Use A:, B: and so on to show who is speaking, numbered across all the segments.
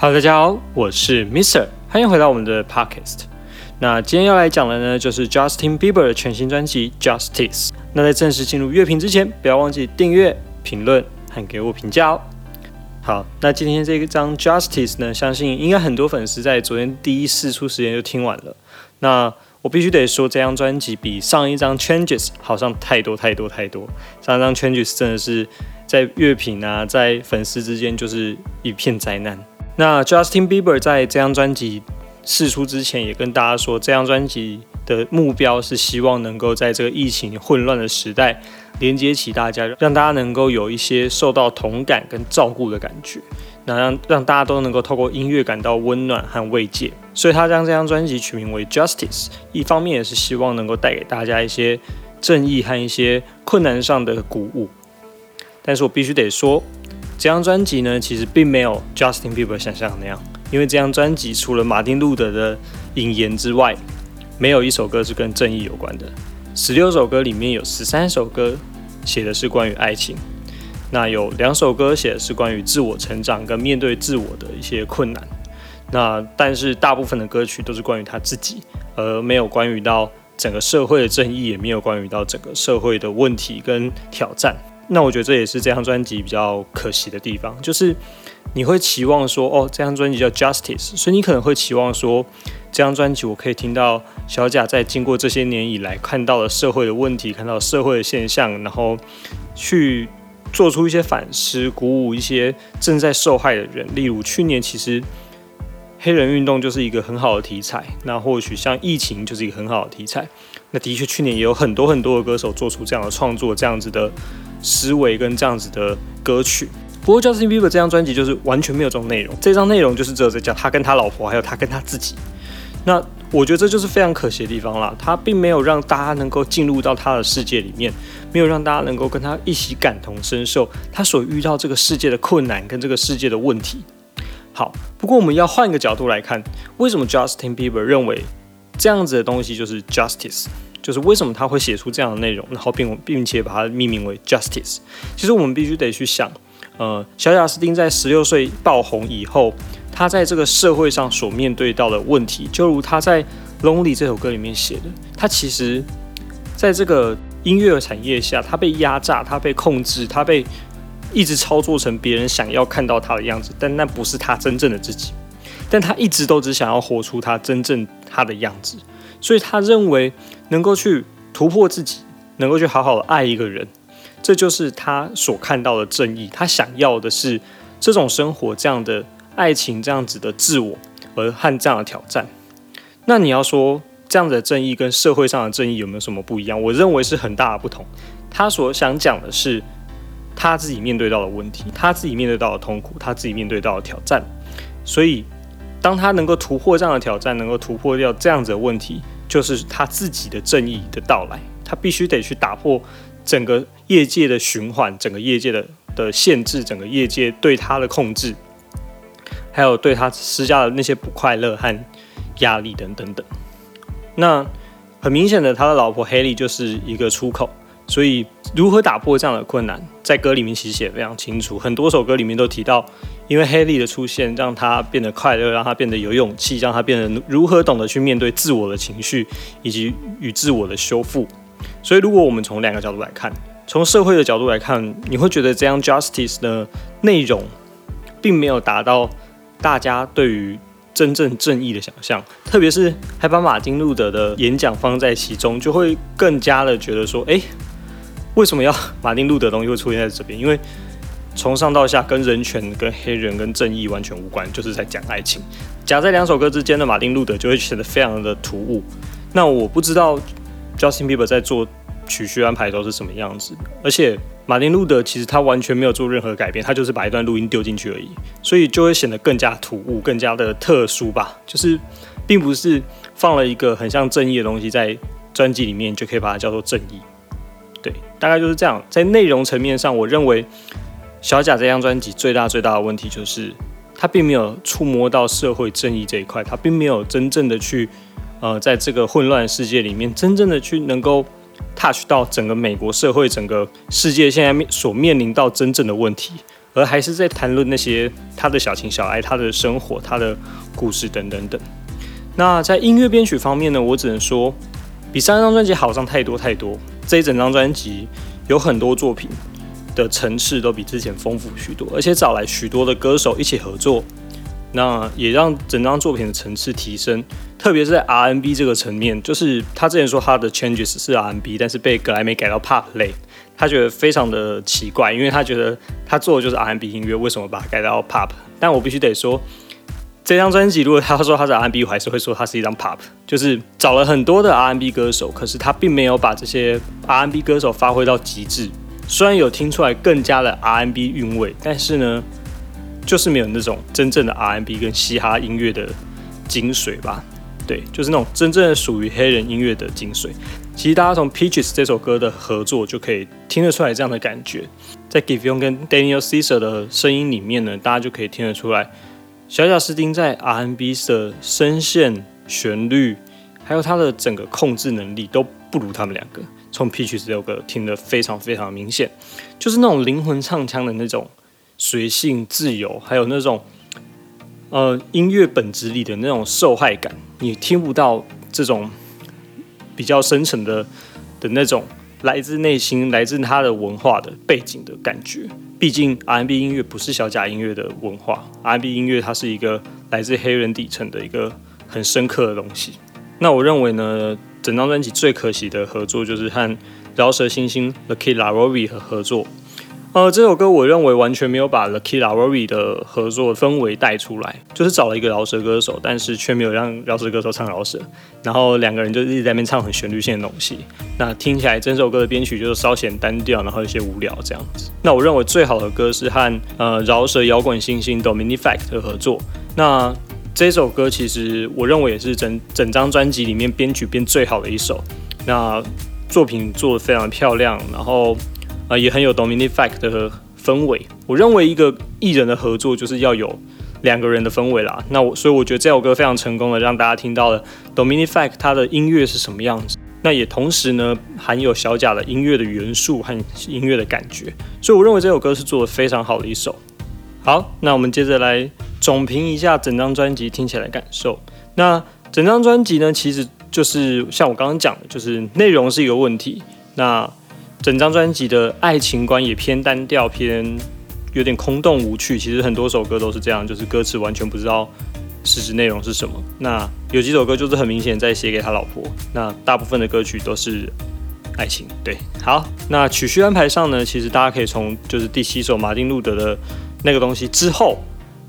A: Hello，大家好，我是 Mister，欢迎回到我们的 Podcast。那今天要来讲的呢，就是 Justin Bieber 的全新专辑《Justice》。那在正式进入乐评之前，不要忘记订阅、评论和给我评价哦。好，那今天这一张《Justice》呢，相信应该很多粉丝在昨天第一试出时间就听完了。那我必须得说，这张专辑比上一张《Changes》好上太多太多太多。上一张《Changes》真的是在乐评啊，在粉丝之间就是一片灾难。那 Justin Bieber 在这张专辑试出之前，也跟大家说，这张专辑的目标是希望能够在这个疫情混乱的时代，连接起大家，让大家能够有一些受到同感跟照顾的感觉，那让让大家都能够透过音乐感到温暖和慰藉。所以他将这张专辑取名为 Justice，一方面也是希望能够带给大家一些正义和一些困难上的鼓舞。但是我必须得说。这张专辑呢，其实并没有 Justin Bieber 想象的那样，因为这张专辑除了马丁路德的引言之外，没有一首歌是跟正义有关的。十六首歌里面有十三首歌写的是关于爱情，那有两首歌写的是关于自我成长跟面对自我的一些困难。那但是大部分的歌曲都是关于他自己，而没有关于到整个社会的正义，也没有关于到整个社会的问题跟挑战。那我觉得这也是这张专辑比较可惜的地方，就是你会期望说，哦，这张专辑叫 Justice，所以你可能会期望说，这张专辑我可以听到小贾在经过这些年以来看到了社会的问题，看到社会的现象，然后去做出一些反思，鼓舞一些正在受害的人。例如去年其实黑人运动就是一个很好的题材，那或许像疫情就是一个很好的题材。那的确去年也有很多很多的歌手做出这样的创作，这样子的。思维跟这样子的歌曲，不过 Justin Bieber 这张专辑就是完全没有这种内容，这张内容就是只有在讲他跟他老婆，还有他跟他自己。那我觉得这就是非常可惜的地方啦，他并没有让大家能够进入到他的世界里面，没有让大家能够跟他一起感同身受他所遇到这个世界的困难跟这个世界的问题。好，不过我们要换一个角度来看，为什么 Justin Bieber 认为这样子的东西就是 Justice？就是为什么他会写出这样的内容，然后并并且把它命名为 Justice。其实我们必须得去想，呃，小贾斯汀在十六岁爆红以后，他在这个社会上所面对到的问题，就如他在《Lonely》这首歌里面写的，他其实在这个音乐产业下，他被压榨，他被控制，他被一直操作成别人想要看到他的样子，但那不是他真正的自己。但他一直都只想要活出他真正他的样子。所以他认为能够去突破自己，能够去好好的爱一个人，这就是他所看到的正义。他想要的是这种生活，这样的爱情，这样子的自我，而和这样的挑战。那你要说这样的正义跟社会上的正义有没有什么不一样？我认为是很大的不同。他所想讲的是他自己面对到的问题，他自己面对到的痛苦，他自己面对到的挑战。所以。当他能够突破这样的挑战，能够突破掉这样子的问题，就是他自己的正义的到来。他必须得去打破整个业界的循环，整个业界的的限制，整个业界对他的控制，还有对他施加的那些不快乐和压力等等等。那很明显的，他的老婆黑莉就是一个出口。所以，如何打破这样的困难，在歌里面其实写非常清楚。很多首歌里面都提到，因为黑莉的出现，让他变得快乐，让他变得有勇气，让他变得如何懂得去面对自我的情绪，以及与自我的修复。所以，如果我们从两个角度来看，从社会的角度来看，你会觉得这样 justice 的内容，并没有达到大家对于真正正义的想象，特别是还把马丁路德的演讲放在其中，就会更加的觉得说，哎。为什么要 马丁路德东西会出现在这边？因为从上到下跟人权、跟黑人、跟正义完全无关，就是在讲爱情。夹在两首歌之间的马丁路德就会显得非常的突兀。那我不知道 Justin Bieber 在做曲序安排都是什么样子。而且马丁路德其实他完全没有做任何改变，他就是把一段录音丢进去而已，所以就会显得更加突兀、更加的特殊吧。就是并不是放了一个很像正义的东西在专辑里面就可以把它叫做正义。对，大概就是这样。在内容层面上，我认为小贾这张专辑最大最大的问题就是，他并没有触摸到社会正义这一块，他并没有真正的去，呃，在这个混乱世界里面，真正的去能够 touch 到整个美国社会、整个世界现在面所面临到真正的问题，而还是在谈论那些他的小情小爱、他的生活、他的故事等等等。那在音乐编曲方面呢，我只能说比上一张专辑好上太多太多。这一整张专辑有很多作品的层次都比之前丰富许多，而且找来许多的歌手一起合作。那也让整张作品的层次提升，特别是在 R&B 这个层面，就是他之前说他的 Changes 是 R&B，但是被格莱美改到 Pop 类，他觉得非常的奇怪，因为他觉得他做的就是 R&B 音乐，为什么把它改到 Pop？但我必须得说，这张专辑如果他说他是 R&B，我还是会说它是一张 Pop，就是找了很多的 R&B 歌手，可是他并没有把这些 R&B 歌手发挥到极致，虽然有听出来更加的 R N B 韵味，但是呢。就是没有那种真正的 R N B 跟嘻哈音乐的精髓吧？对，就是那种真正属于黑人音乐的精髓。其实大家从 Peaches 这首歌的合作就可以听得出来这样的感觉，在 Give You 跟 Daniel Caesar 的声音里面呢，大家就可以听得出来，小贾斯汀在 R N B 的声线、旋律，还有他的整个控制能力都不如他们两个。从 Peaches 这首歌听得非常非常明显，就是那种灵魂唱腔的那种。随性自由，还有那种呃音乐本质里的那种受害感，你听不到这种比较深沉的的那种来自内心、来自他的文化的背景的感觉。毕竟 R&B 音乐不是小贾音乐的文化，R&B 音乐它是一个来自黑人底层的一个很深刻的东西。那我认为呢，整张专辑最可惜的合作就是和饶舌新星 The Kid Laroi 和合作。呃，这首歌我认为完全没有把 The Kid Laroi 的合作氛围带出来，就是找了一个饶舌歌手，但是却没有让饶舌歌手唱饶舌，然后两个人就一直在那边唱很旋律性的东西，那听起来整首歌的编曲就是稍显单调，然后有些无聊这样子。那我认为最好的歌是和呃饶舌摇滚新星 Dominic Fact 的合作，那这首歌其实我认为也是整整张专辑里面编曲编最好的一首，那作品做的非常漂亮，然后。啊，也很有 Dominic Fact 的氛围。我认为一个艺人的合作就是要有两个人的氛围啦。那我所以我觉得这首歌非常成功的让大家听到了 Dominic Fact 他的音乐是什么样子。那也同时呢含有小贾的音乐的元素和音乐的感觉。所以我认为这首歌是做的非常好的一首。好，那我们接着来总评一下整张专辑听起来感受。那整张专辑呢，其实就是像我刚刚讲的，就是内容是一个问题。那整张专辑的爱情观也偏单调，偏有点空洞无趣。其实很多首歌都是这样，就是歌词完全不知道实质内容是什么。那有几首歌就是很明显在写给他老婆。那大部分的歌曲都是爱情。对，好，那曲序安排上呢，其实大家可以从就是第七首马丁路德的那个东西之后，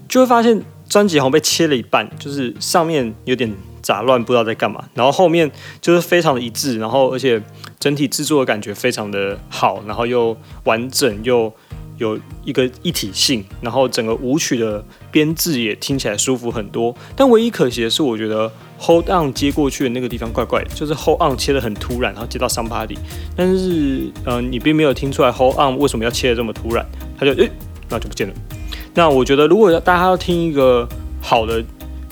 A: 就会发现专辑好像被切了一半，就是上面有点。杂乱不知道在干嘛，然后后面就是非常的一致，然后而且整体制作的感觉非常的好，然后又完整又有一个一体性，然后整个舞曲的编制也听起来舒服很多。但唯一可惜的是，我觉得 Hold On 接过去的那个地方怪怪的，就是 Hold On 切的很突然，然后接到 Somebody，但是嗯，你并没有听出来 Hold On 为什么要切的这么突然，他就诶，那就不见了。那我觉得如果大家要听一个好的。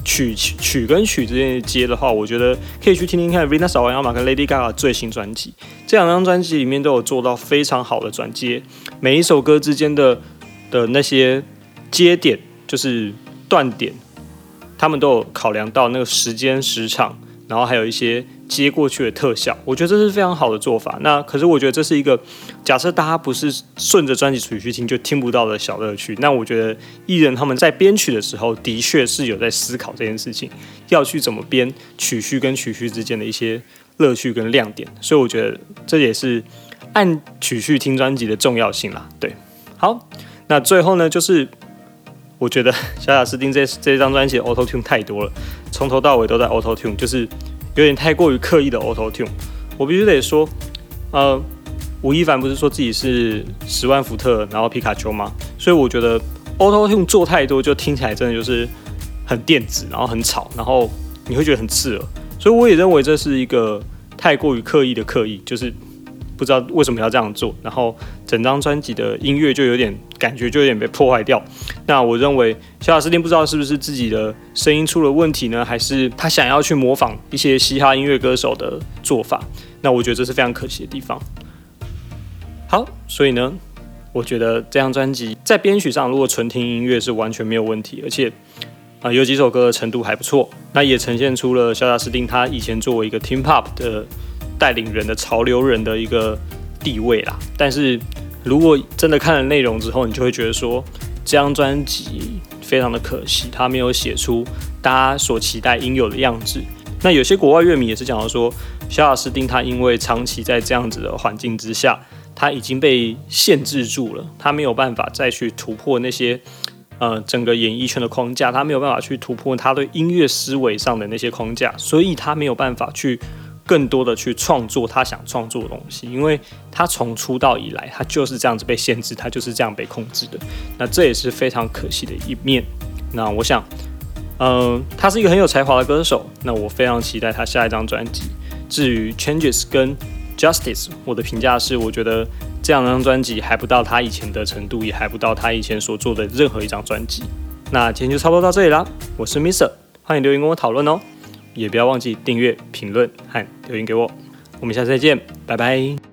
A: 曲曲跟曲之间接的话，我觉得可以去听听看 Venus 小王马跟 Lady Gaga 最新专辑，这两张专辑里面都有做到非常好的转接，每一首歌之间的的那些接点，就是断点，他们都有考量到那个时间时长。然后还有一些接过去的特效，我觉得这是非常好的做法。那可是我觉得这是一个假设大家不是顺着专辑曲序听就听不到的小乐趣。那我觉得艺人他们在编曲的时候的确是有在思考这件事情，要去怎么编曲序跟曲序之间的一些乐趣跟亮点。所以我觉得这也是按曲序听专辑的重要性啦。对，好，那最后呢，就是我觉得小贾斯汀这这张专辑 Auto Tune 太多了。从头到尾都在 Auto Tune，就是有点太过于刻意的 Auto Tune。我必须得说，呃，吴亦凡不是说自己是十万伏特，然后皮卡丘吗？所以我觉得 Auto Tune 做太多，就听起来真的就是很电子，然后很吵，然后你会觉得很刺耳。所以我也认为这是一个太过于刻意的刻意，就是。不知道为什么要这样做，然后整张专辑的音乐就有点感觉就有点被破坏掉。那我认为小贾斯汀不知道是不是自己的声音出了问题呢，还是他想要去模仿一些嘻哈音乐歌手的做法？那我觉得这是非常可惜的地方。好，所以呢，我觉得这张专辑在编曲上，如果纯听音乐是完全没有问题，而且啊有几首歌的程度还不错，那也呈现出了肖亚斯汀他以前作为一个 Team Pop 的带领人的潮流人的一个地位啦。但是如果真的看了内容之后，你就会觉得说这张专辑非常的可惜，他没有写出大家所期待应有的样子。那有些国外乐迷也是讲到说，肖亚斯汀他因为长期在这样子的环境之下。他已经被限制住了，他没有办法再去突破那些呃整个演艺圈的框架，他没有办法去突破他对音乐思维上的那些框架，所以他没有办法去更多的去创作他想创作的东西，因为他从出道以来，他就是这样子被限制，他就是这样被控制的，那这也是非常可惜的一面。那我想，嗯，他是一个很有才华的歌手，那我非常期待他下一张专辑。至于 Changes 跟 Justice，我的评价是，我觉得这两张专辑还不到他以前的程度，也还不到他以前所做的任何一张专辑。那今天就差不多到这里啦，我是 Mister，欢迎留言跟我讨论哦，也不要忘记订阅、评论和留言给我。我们下次再见，拜拜。